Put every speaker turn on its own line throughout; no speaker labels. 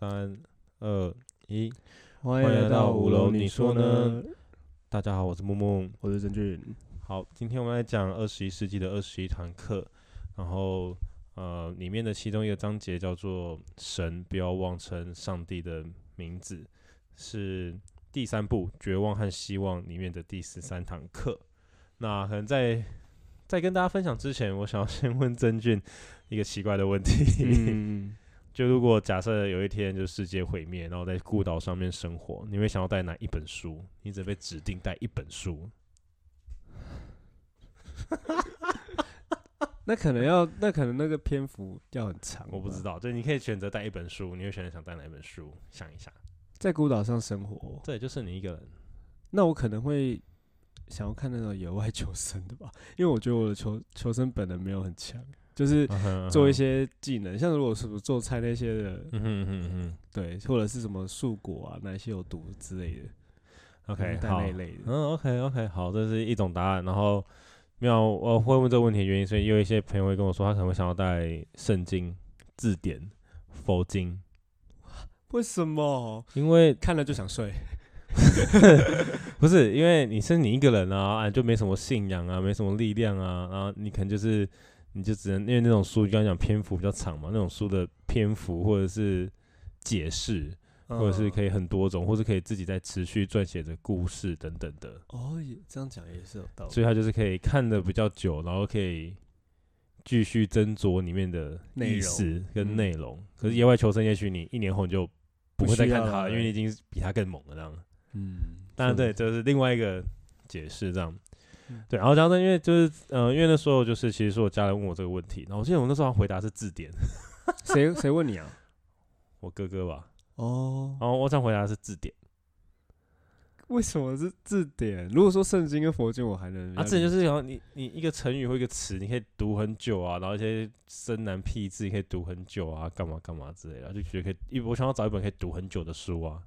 三二一，
欢
迎来到五楼你说呢？大家好，我是木木。
我是郑俊。
好，今天我们来讲二十一世纪的二十一堂课，然后呃，里面的其中一个章节叫做“神不要妄称上帝的名字”，是第三部《绝望和希望》里面的第十三堂课。那可能在在跟大家分享之前，我想要先问曾俊一个奇怪的问题。
嗯，
就如果假设有一天就世界毁灭，然后在孤岛上面生活，你会想要带哪一本书？你只被指定带一本书。
那可能要，那可能那个篇幅要很长。
我不知，道，就你可以选择带一本书，你会选择想带哪一本书？想一下，
在孤岛上生活，
这也就是你一个人。
那我可能会想要看那种野外求生的吧，因为我觉得我的求求生本能没有很强，就是做一
些，
技能，像如果是做菜那些的，
嗯哼嗯哼
对，或者是什么树果啊，哪些有毒之类的
，OK，好
带那一，类的。
嗯，OK OK，好，这是一种答案。然后没有，我会问这个问题的原因，所以有一些朋友会跟我说，他可能会想要带圣经、字典、佛经，
为什么？
因为
看了就想睡。
不是因为你是你一个人啊，啊就没什么信仰啊，没什么力量啊，然后你可能就是你就只能因为那种书刚刚讲篇幅比较长嘛，那种书的篇幅或者是解释，或者是可
以
以很多种，或是可以自己在持续撰写的故事等等的，
哦，也这样讲也是有道理。
所以它就是可以看的比较久，然后可以继续斟酌里面的意思跟
嗯
内容。可是野外求生，也许你一年后你就不会再看它了，因为你已经比它更猛了这样。
嗯，
当然，对，
是
这是另外一个解释，这样
嗯。
对，然后加上因为就是呃，因为那时候就是其实是我家人问我这个问题，然后我记得我那时候回答是字典，
谁谁问你啊？
我哥哥吧，
哦，
然后我想回答是字典，
为什么是字典？如果说圣经跟佛经，我还能
啊，字典就是是然后你你一个成语或一个词，你可以读很久啊，然后一些深难僻字你可以读很久啊，干嘛干嘛之类的，就觉得可以一我想要找一本可以读很久的书啊，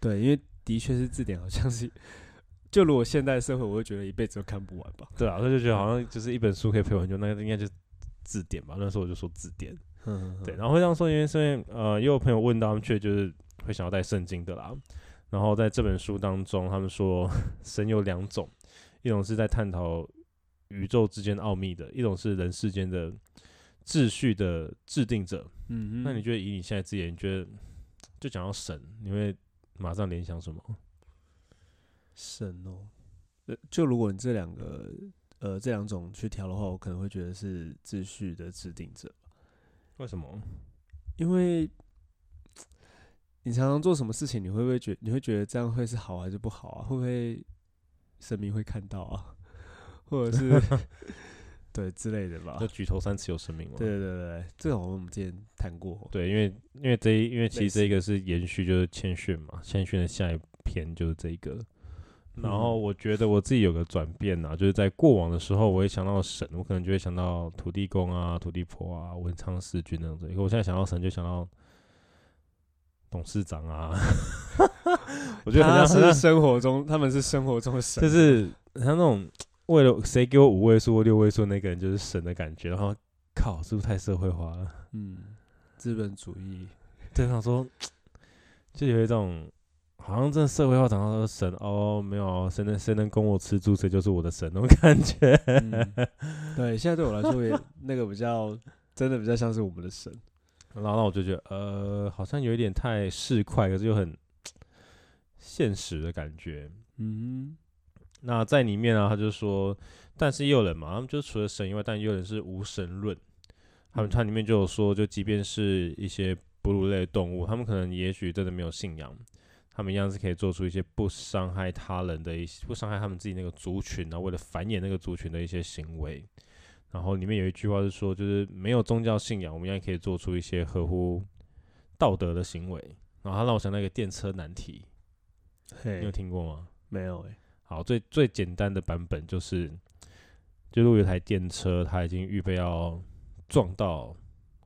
对，因为的确是字典，好像是就如果现代社会，我会觉得一辈子都看不完吧。
对啊，所以就觉得好像就是一本书可以陪我很久，那个应该就是字典吧，那时候我就说字典。
嗯，
对，然后会这样说，因为是因为呃，也有朋友问到，他们却就是会想要带圣经的啦。然后在这本书当中，他们说 神有两种，一种是在探讨宇宙之间奥秘的，一种是人世间的秩序的制定者。
嗯，
那你觉得以你现在之眼，你觉得就讲到神，你会马上联想什么？
神哦，呃，就如果你这两个呃这两种去调的话，我可能会觉得是秩序的制定者，
为什么？
因为你常常做什么事情，你会不会觉你会觉得这样会是好还是不好啊？会不会神明会看到啊？或者是 对之类的吧
就？举头三尺有神明吗？
对对对对，这个好像我们之前谈过。
对，因为因为这一因为其实这一个是延续，就是谦逊嘛，谦逊的下一篇就是这一个。然后
嗯
我觉得我自己有个转变呐、就是在过往的时候，我会想到神，我可能就会想到土地公啊、土地婆啊、文昌四君那样子。可我现在想到神，就想到董事长啊，我觉得很像是
生活中，他们是生活中的神，
就是很像那种为了谁给我五位数或六位数那个人就是神的感觉。然后靠，是不是太社会化了？
嗯，资本主义。
对，想说 就有一种好像真的社会化长大都是神哦，没有哦谁能谁能供我吃住，谁就是我的神那种感觉。
嗯对，现在对我来说也那个比较真的比较像是我们的神。
然后我就觉得呃，好像有一点太市侩，可是又很现实的感觉。
嗯
那在里面啊，他就说，但是也有人嘛，他们就除了神以外，但也有人是无神论。他们
嗯
它里面就有说，就即便是一些哺乳类动物，他们可能也许真的没有信仰，他们一样是可以做出一些不伤害他人的一些，不伤害他们自己那个族群啊，为了繁衍那个族群的一些行为。然后里面有一句话是说，就是没有宗教信仰，我们一样可以做出一些合乎道德的行为。然后他让我想到一个电车难题，
哼，
你有，听过吗？
没有哎、
好，最最简单的版本就是，就如果有台电车，它已经预备要撞到，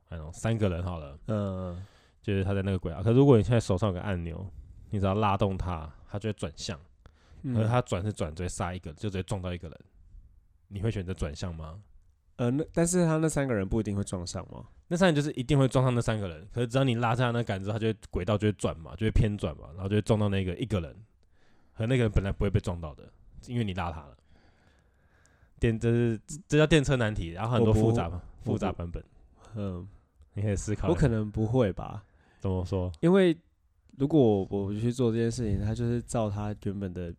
哎呦，三个人好了，
嗯，
就是他在那个轨道。可如果你现在手上有个按钮，你只要拉动它，它就会转向。
嗯
可是它转是转，直接杀一个，就直接撞到一个人。你会选择转向吗？
呃，那但是他那三个人不一定会撞上吗？
那三人就是一定会撞上那三个人，可是只要你拉上那杆子，它就会轨道就会转嘛，就会偏转嘛，然后就会撞到那个一个人，和那个人本来不会被撞到的，因为你拉他了。电这是这叫电车难题，然后很多复杂嘛，复杂版本，
嗯，
你可以思考。
我可能不会吧，
怎么说？
因为如果我我去做这件事情，他就是照他原本的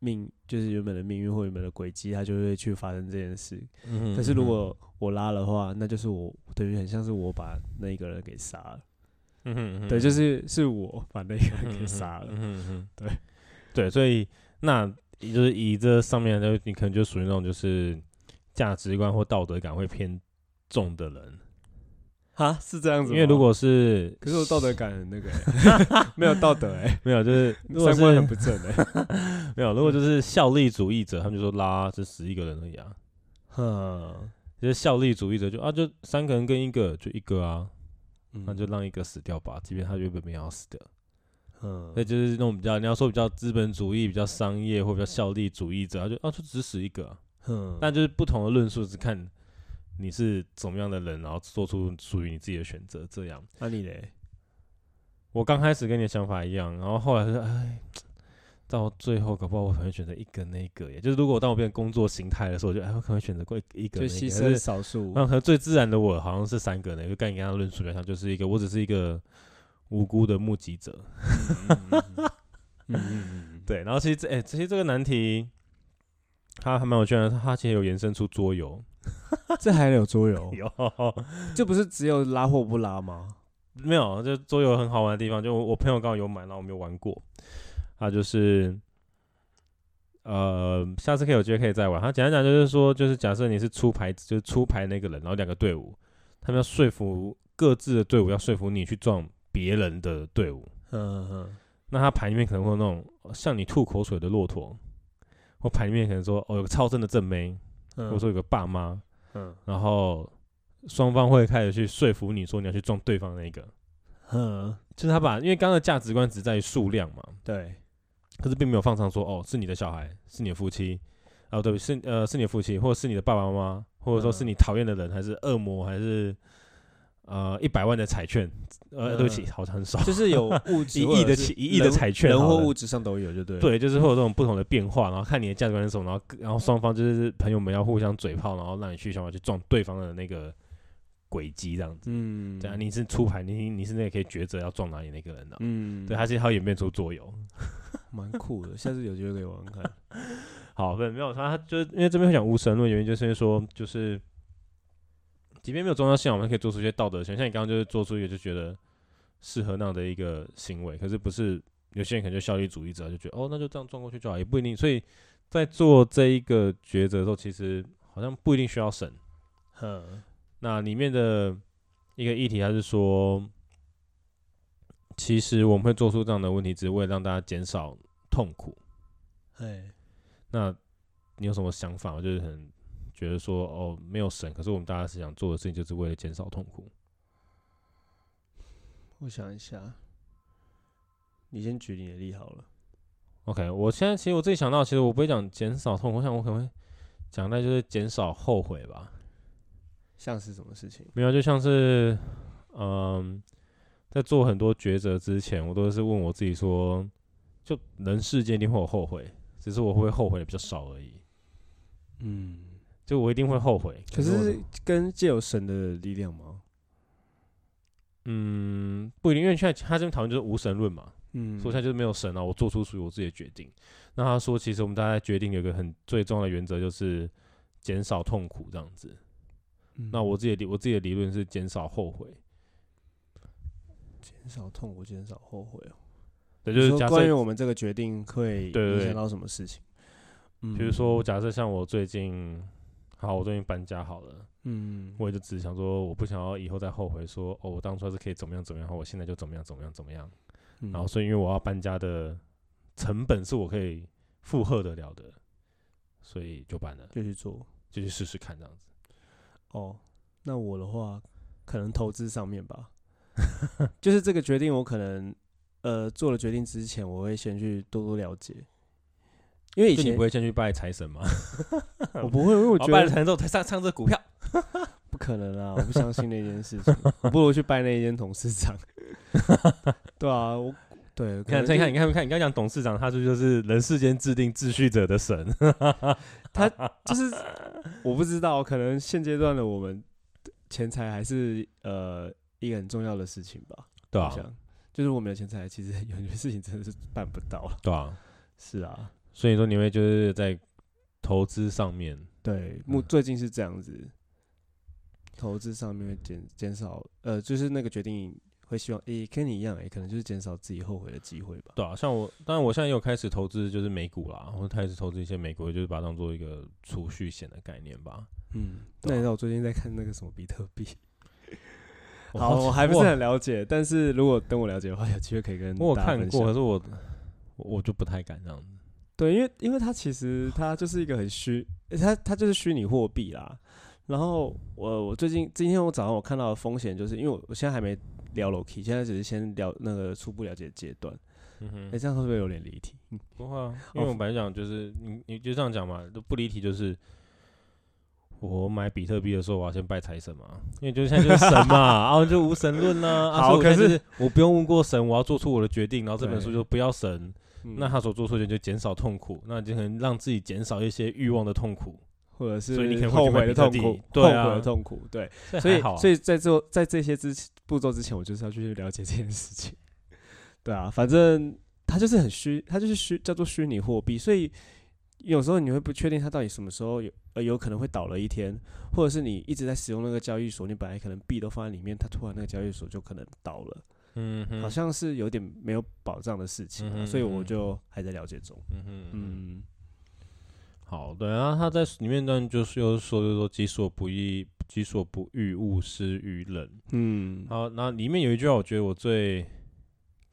命，就是原本的命运或原本的轨迹，他就会去发生这件事。
嗯
可是如果我拉的话，那就是我等于很像是我把那一个人给杀了。
嗯哼嗯哼
对，就是是我把那个人给杀了。
嗯哼
对
对，所以那也就是以这上面的，你可能就属于那种就是价值观或道德感会偏重的人，
哈，是这样子吗。
因为如果是
可是我道德感很那个、欸，没有道德哎、
没有，就是
三观很不正哎、
没有，如果就是效力主义者，他们就说拉这十一个人而已啊，
哼，
就是效力主义者就啊就三个人跟一个就一个啊，
嗯。
那就让一个死掉吧，即便他原本没有要死的。
嗯
那就是那种比较你要说比较资本主义、比较商业或比较效力主义者，他就啊就只死一个啊、
哼，
但就是不同的论述是看你是怎么样的人，然后做出属于你自己的选择。这样，
那、你嘞？
我刚开始跟你的想法一样，然后后来是哎，到最后搞不好我可能会选择一个那个，也就是如果当我变成工作形态的时候，我就哎我可能会选择过一一个那个，
就牺牲少数。
那可能最自然的我好像是三个呢，就跟你刚刚论述来讲，就是一个我只是一个无辜的目击者，
嗯嗯嗯，
对。然后其实这哎、其实这个难题。它还蛮有趣的，它其实有延伸出桌游，
这还有桌游？
有
这不是只有拉或不拉吗？
没有，就桌游很好玩的地方，就我我朋友刚好有买，然后我没有玩过。他就是，呃，下次可以有机会可以再玩。他简单讲就是说，就是假设你是出牌，就是出牌那个人，然后两个队伍，他们要说服各自的队伍要说服你去撞别人的队伍。
嗯嗯
那他牌里面可能会有那种向你吐口水的骆驼，或牌里面可能说哦有个超正的正妹，
嗯，
或者说有个爸妈，
嗯。
然后双方会开始去说服你说你要去撞对方那个。
嗯，
就是他把，因为刚刚的价值观只在于数量嘛，
对，
可是并没有放上说哦，是你的小孩，是你的夫妻，哦对，是呃是你的夫妻，或者是你的爸爸妈妈，或者说是你讨厌的人，还是恶魔，还是呃一百万的彩券，呃、
嗯
对不起，好像很少，
就是有 物质
一亿的起一亿的彩券
人或物质上都有，就对。
对，就是会有这种不同的变化，然后看你的价值观是什么，然后然后双方就是朋友们要互相嘴炮，然后让你去想法去撞对方的那个轨迹这样子。
嗯，
对啊，你是出牌，你你是那个可以抉择要撞哪里那个人的、
嗯，
对，他其实他演变出桌游。
蛮酷的，下次有机会可以玩玩看。
好，对，没有他，他就是因为这边会讲无神论，原因就是因为说，就是即便没有宗教信仰，我们可以做出一些道德行为，像你刚刚就是做出一个就觉得适合那样的一个行为，可是不是有些人可能就效率主义者，就觉得哦，那就这样撞过去就好，也不一定。所以在做这一个抉择的时候，其实好像不一定需要审。
嗯
那里面的一个议题，还是说，其实我们会做出这样的问题，只是为了让大家减少痛苦。
哎，
那你有什么想法？就是很觉得说，哦，没有神，可是我们大家是想做的事情，就是为了减少痛苦。
我想一下，你先举你的例好了。
OK，我现在其实我自己想到，其实我不会讲减少痛苦，我想我可能会讲的就是减少后悔吧。
像是什么事情？
没有，就像是，嗯，在做很多抉择之前，我都是问我自己说，就人世间一定会有后悔，只是我会后悔的比较少而已。
嗯，
就我一定会后悔，
可是跟借有神的力量吗？
嗯，不一定，因为现在他这边讨论就是无神论嘛，
嗯，
说现在就是没有神啊，我做出属于我自己的决定。那他说，其实我们大家决定有一个很最重要的原则，就是减少痛苦这样子。
嗯
那我自己的理我自己的理论是减少后悔，
减少痛苦，减少后悔哦。
对，就是
关于，我们这个决定会影响到什么事情？嗯
比如说，假设像我最近，好，我终于搬家好了，
嗯，
我也就只是想说，我不想要以后再后悔说，哦，我当初要是可以怎么样怎么样，我现在就怎么样怎么样怎么样。
嗯
然后，所以因为我要搬家的成本是我可以负荷得了的，所以就搬了，
就去做。
就去试试看这样子。
哦，那我的话，可能投资上面吧，就是这个决定，我可能呃做了决定之前，我会先去多多了解，因为以前
不会先去拜财神吗？
我不会，因为我
我
觉得
拜了财神之后才上上这股票。
不可能啊，我不相信那件事情，我不如去拜那一间董事长。对啊，我对，
你看，你看，你看，你看，你刚讲董事长，他是就是人世间制定秩序者的神。
他就是我不知道，可能现阶段的我们钱财还是呃一个很重要的事情吧。
对啊，
就是我们的钱财，其实有些事情真的是办不到了。
对啊，
是啊，
所以说你会就是在投资上面，
对，目
嗯
最近是这样子，投资上面会减减少，呃，就是那个决定会希望，诶、跟你一样、诶，可能就是减少自己后悔的机会吧。
对啊，像我，当然我现在也有开始投资，就是美股啦，或者开始投资一些美股，就是把它当做一个储蓄险的概念吧。
嗯，
啊
那你知道我最近在看那个什么比特币？好，我还不是很了解，但是如果等我了解的话，有机会可以跟
我看过，可是我我我就不太敢这样子。
对，因为因为它其实它就是一个很虚，它它就是虚拟货币啦。然后我我最近今天我早上我看到的风险，就是因为我我现在还没聊 Loki，现在只是先聊那个初步了解阶段。
嗯哼
哎、这样会不会有点离题？嗯
不会啊，因为我本来讲就是你你就这样讲嘛，都不离题，就是我买比特币的时候，我要先拜财神嘛，因为就是现在就是神嘛，然后就无神论啦。啊，
好可
是我不用问过神，我要做出我的决定，然后这本书就不要神，
嗯
那他所做出的就减少痛苦，那就可能让自己减少一些欲望的痛苦，
或者是
所以你可能会
后悔的痛苦，
对啊
后悔的痛苦，对。所以所以在做在这些之步骤之前，我就是要去了解这件事情。对啊，反正它就是很虚，它就是虚叫做虚拟货币，所以有时候你会不确定它到底什么时候有呃有可能会倒了一天，或者是你一直在使用那个交易所，你本来可能币都放在里面，它突然那个交易所就可能倒了，
嗯哼，
好像是有点没有保障的事情啊、
嗯
所以我就还在了解中。
嗯哼，嗯，
嗯，
好，对啊，他在里面段就是又说就是说己所不欲，己所不欲，勿施于人。
嗯，
好，那里面有一句话，我觉得我最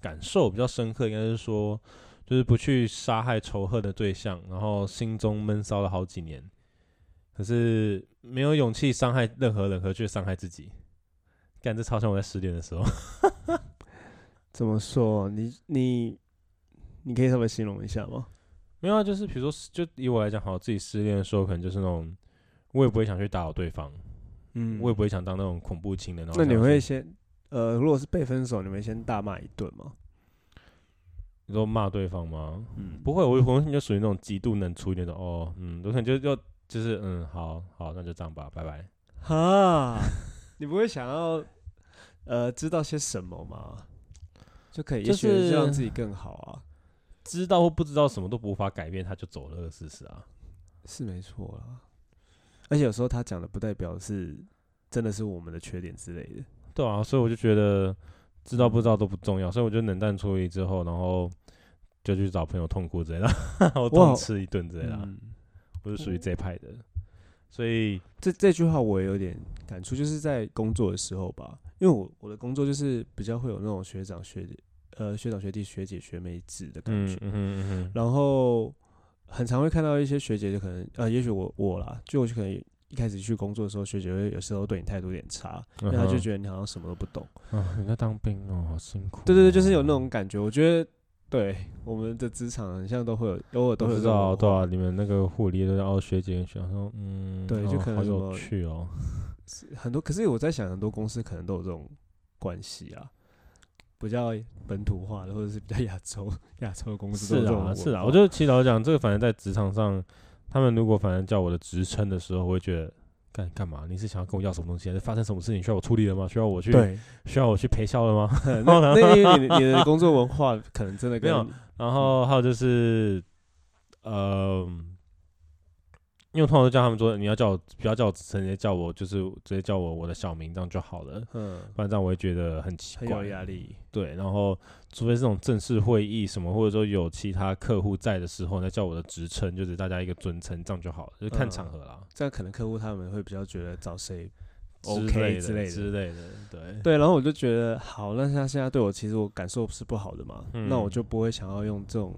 感受比较深刻，应该是说，就是不去杀害仇恨的对象，然后心中闷骚了好几年，可是没有勇气伤害任何人，和去伤害自己。干，这超像我在失恋的时候。
怎么说？你你你可以稍微形容一下吗？
没有啊，就是比如说，就以我来讲，好，自己失恋的时候，可能就是那种，我也不会想去打扰对方，
嗯
我也不会想当那种恐怖情人。
那你会先呃，如果是被分手，你会先大骂一顿吗？
你说骂对方吗？
嗯，
不会，我我就属于那种极度冷处理那种。哦，嗯，我可能就就就是嗯，好好，那就这样吧，拜拜。
哈，你不会想要呃知道些什么吗？就可以，也许
就是
让自己更好啊，
知道或不知道什么都无法改变，他就走了这个事实啊。
是没错啊。而且有时候他讲的不代表是真的是我们的缺点之类的。
对啊，所以我就觉得知道不知道都不重要，所以我就冷淡处理之后，然后就去找朋友痛哭之类的，我
哇
痛吃一顿之类的我是属于这一派的，所以
这这句话我也有点感触，就是在工作的时候吧，因为我我的工作就是比较会有那种学长学姐呃学长学弟学姐学妹制的感觉，
嗯嗯哼嗯，
然后很常会看到一些学姐，就可能呃，也许我我啦，就我就可能一开始去工作的时候，学姐会有时候对你态度有点差，因为她就觉得你好像什么都不懂。
啊，你在当兵哦，好辛苦哦。
对对对，就是有那种感觉。我觉得对我们的职场很像都会有，偶尔都
都
会
知道，对啊，你们那个护理都是哦，学姐跟学长说，嗯，
对就可能什么
趣哦。
很多，可是我在想，很多公司可能都有这种关系啊，比较本土化的，或者是比较亚洲亚洲的公司
是啊，是啊，我觉得其实老讲，这个反正在职场上，他们如果反正叫我的职称的时候，我会觉得。干干嘛？你是想要跟我要什么东西？还是发生什么事情需要我处理了吗？需要我去，需要我去陪笑了吗？
那那因为你的你的工作文化可能真的跟
没有然后还有就是，呃，因为我通常都叫他们说，你要叫我不要叫我直接叫我，就是直接叫我我的小名，这样就好了。
嗯
不然这样我会觉得很奇
很有
怪。
压力。
对，然后除非这种正式会议什么，或者说有其他客户在的时候，再叫我的职称，就是大家一个尊称，这样就好了，就是看
嗯
场合啦。
这样可能客户他们会比较觉得找谁 OK 之类的
之类的，对
对，然后我就觉得好，那他现在对我其实我感受是不好的嘛，
嗯
那我就不会想要用这种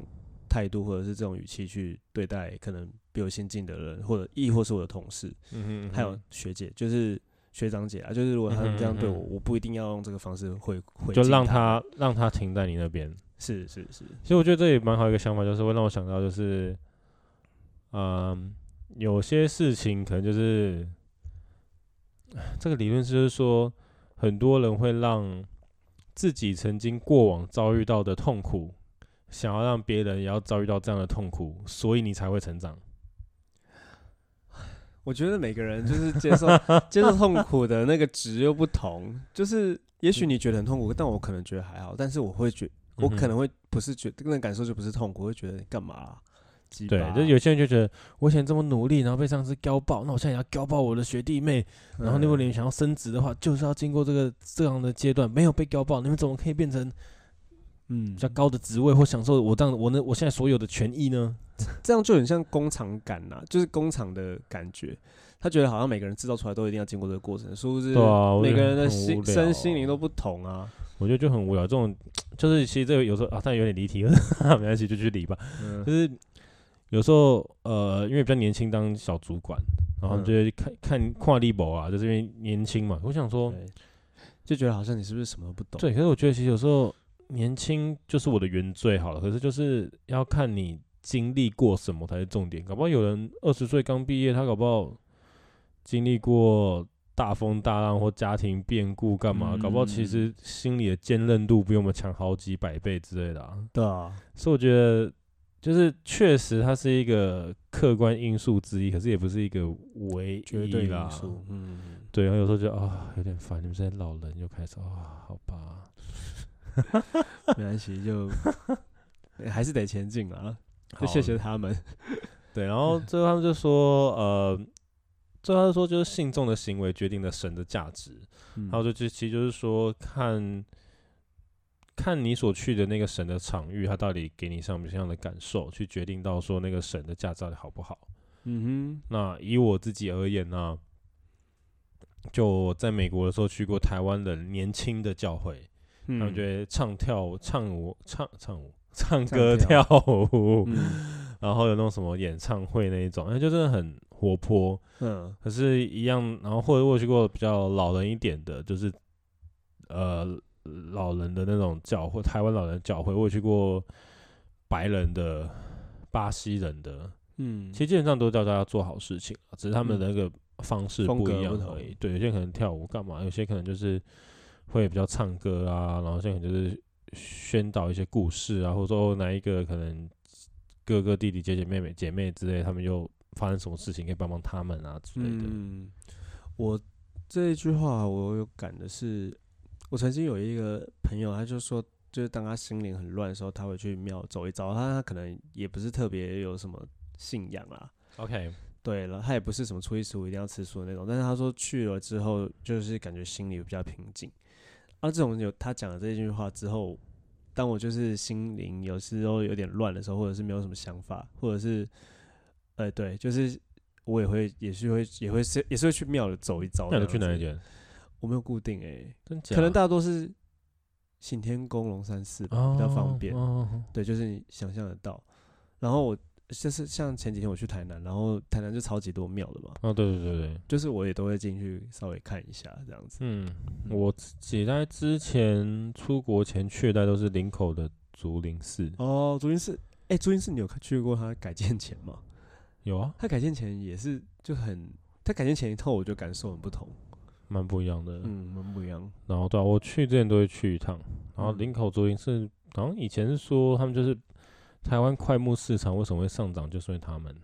态度或者是这种语气去对待可能比我先进的人，或者亦或是我的同事，
嗯哼，
还有学姐，就是学长姐啊，就是如果他们这样对我，
嗯哼嗯
我不一定要用这个方式回回
就让
敬他
他让他停在你那边。
是是是，
其实我觉得这也蛮好一个想法，就是会让我想到，就是嗯，有些事情可能就是 这个理论就是说，很多人会让自己曾经过往遭遇到的痛苦，想要让别人也要遭遇到这样的痛苦，所以你才会成长。
我觉得每个人就是接受 接受痛苦的那个值又不同，就是也许你觉得很痛苦，但我可能觉得还好，但是我会觉我可能会不是觉那个感受就不是痛苦，会觉得你干嘛、啊？
对，
巴
就有些人就觉得我以前这么努力，然后被上司高爆，那我现在也要高爆我的学弟妹。然后如果你们想要升职的话，就是要经过这个这样的阶段，没有被高爆，你们怎么可以变成
嗯
比较高的职位或享受我这样我呢我现在所有的权益呢？
这样就很像工厂感呐、就是工厂的感觉。他觉得好像每个人制造出来都一定要经过这个过程，是不是
对啊
每个人的心身心灵都不同啊。
我觉得就很无聊。这种就是其实这个有时候啊，但有点离题了，没关系，就去离吧。
嗯
就是有时候呃，因为比较年轻当小主管，然后
嗯
就会看看跨立博啊，就是因为年轻嘛。我想说，
就觉得好像你是不是什么都不懂？
对，可是我觉得其实有时候年轻就是我的原罪好了，可是就是要看你经历过什么才是重点。搞不好有人二十岁刚毕业，他搞不好经历过大风大浪或家庭变故干嘛，搞不好其
嗯
实心里的坚韧度比我们强好几百倍之类的啊。
对啊，
所以我觉得就是确实它是一个客观因素之一，可是也不是一个唯
绝对
一
因。素。嗯，
对，然后有时候就啊有点烦，你们这些老人又开始啊，好吧。
没关系，就还是得前进啊。
好
就谢谢他们。
对，然后 最后他们就说，呃，最后他说，就是信众的行为决定了神的价值。
嗯
然后就就其实就是说，看看你所去的那个神的场域，它到底给你什么样的感受，去决定到说那个神的价值到底好不好。
嗯哼
那以我自己而言呢，就我在美国的时候去过台湾的年轻的教会，
哼，
他们就会唱跳唱舞唱唱舞唱
唱
歌
跳
跳。舞，
嗯。
然后有那种什么演唱会那一种，那就真的很活泼。
嗯。
可是，一样，然后或者我去过比较老人一点的，就是呃老人的那种教会，台湾老人教会，我有去过白人的、巴西人的，
嗯，
其实基本上都叫大家做好事情啊，只是他们的那个方式
风
不一样而已。对，有些可能跳舞干嘛，有些可能就是会比较唱歌啊，然后现在可能就是宣导一些故事啊，或者说哪一个可能哥哥弟弟姐姐妹妹姐妹之类，他们又发生什么事情可以帮帮他们啊之类的。
嗯，我这一句话我有感的是，我曾经有一个朋友，他就说，就是当他心灵很乱的时候，他会去庙走一遭。他他可能也不是特别有什么信仰啦
，OK，
对了，他也不是什么初一十五一定要吃素的那种，但是他说去了之后，就是感觉心里比较平静。啊，这种有他讲了这句话之后，当我就是心灵有时候有点乱的时候，或者是没有什么想法，或者是，呃，对，就是我也会也是会也会是也是会去庙里走一遭。
那你去哪一
间？我没有固定诶、
真假？
可能大多是行天宫、龙山寺吧，比较方便。
哦哦
对，就是你想象得到。然后我就是像前几天我去台南，然后台南就超级多庙的嘛，
哦，对对对对，
就是我也都会进去稍微看一下这样子。
嗯，我自己在之前出国前去的都是林口的竹林寺，
哦，竹林寺，哎、竹林寺你有看去过它改建前吗？
有啊，
它改建前也是就很，它改建前一套我就感受很不同，
蛮不一样的。
嗯，蛮不一样。
然后对啊，我去之前都会去一趟。然后
嗯
林口竹林寺，好像以前是说他们就是台湾快木市场为什么会上涨，就是因为他们，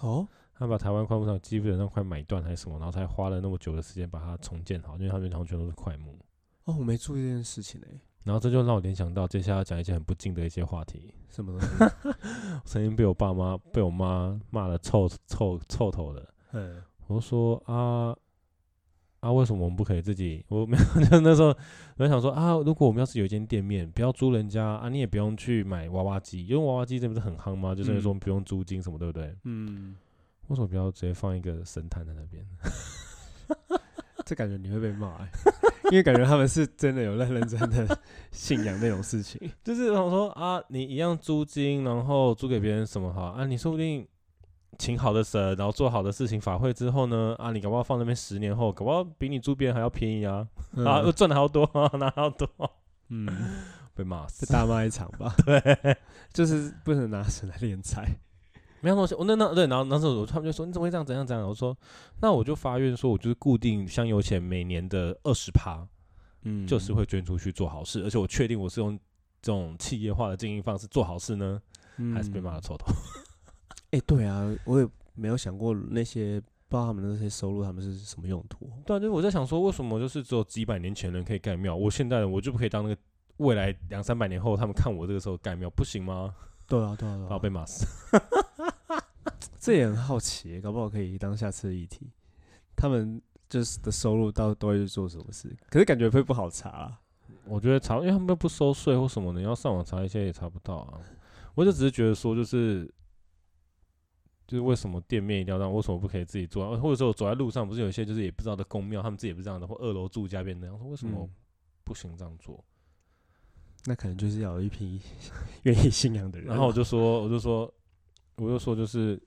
哦，
他把台湾快木市场基本上快买断还是什么，然后才花了那么久的时间把它重建好，因为他们好像全都是快木。
哦，我没注意这件事情哎、
然后这就让我联想到接下来要讲一些很不敬的一些话题。
什么东西？
曾经被我爸妈被我妈骂的臭臭臭头的，
嗯，
我就说啊啊，为什么我们不可以自己？我没有，就那时候我就想说啊，如果我们要是有一间店面，不要租人家啊，你也不用去买娃娃机，因为娃娃机这不是很夯吗？就是说
嗯
不用租金什么，对不对？
嗯，
为什么不要直接放一个神坛在那边？
这感觉你会被骂、欸，因为感觉他们是真的有认认真的信仰那种事情。
就是我说啊，你一样租金，然后租给别人什么好啊？你说不定请好的神，然后做好的事情法会之后呢，啊，你搞不好放那边十年后，搞不好比你租别人还要便宜啊，啊，
又
赚的还要多啊，拿还要多，
嗯，
被骂死
再。大骂一场吧。
对，
就是不能拿神来敛财。
没有东西，我那那对，然后那时候他们就说你怎么会这样怎样怎样？我说那我就发愿说，我就是固定香油钱每年的二十趴，
嗯，
就是会捐出去做好事，而且我确定我是用这种企业化的经营方式做好事呢，还是被骂。的臭头。
哎、对啊，我也没有想过那些不知道他们那些收入他们是什么用途。
对啊，就是我在想说，为什么就是只有几百年前人可以盖庙，我现在人我就不可以当那个未来两三百年后他们看我这个时候盖庙不行吗？
对啊，对啊，对啊
然后被骂死。
这也很好奇，搞不好可以当下次的议题。他们就是的收入到都会去做什么事？可是感觉会不好查、啊。
我觉得查，因为他们又不收税或什么的，你要上网查一些也查不到啊。我就只是觉得说，就是就是为什么店面一定要让，为什么不可以自己做啊？或者说我走在路上，不是有一些就是也不知道的公庙，他们自己也不是这样的，或二楼住家变那样，说为什么
嗯
不行这样做？
那可能就是要有一批 愿意信仰的人啊。
然后我就说，我就说，我就说，就是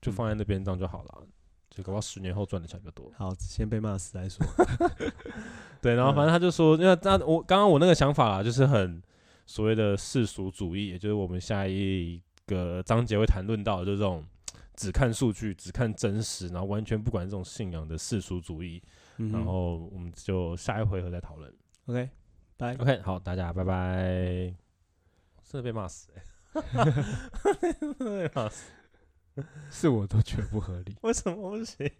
就放在那边这样就好了，就搞不好十年后赚的钱比较多。
好，先被骂死再说。
对，然后
嗯
反正他就说，因为那我刚刚我那个想法啦，就是很所谓的世俗主义，也就是我们下一个章节会谈论到，就这种 只看数据、只看真实，然后完全不管这种信仰的世俗主义。
嗯
然后我们就下一回合再讨论。
OK，拜。
OK，好，大家拜拜。真的被骂死、被骂死，
是我都觉得不合理。
为什么不行？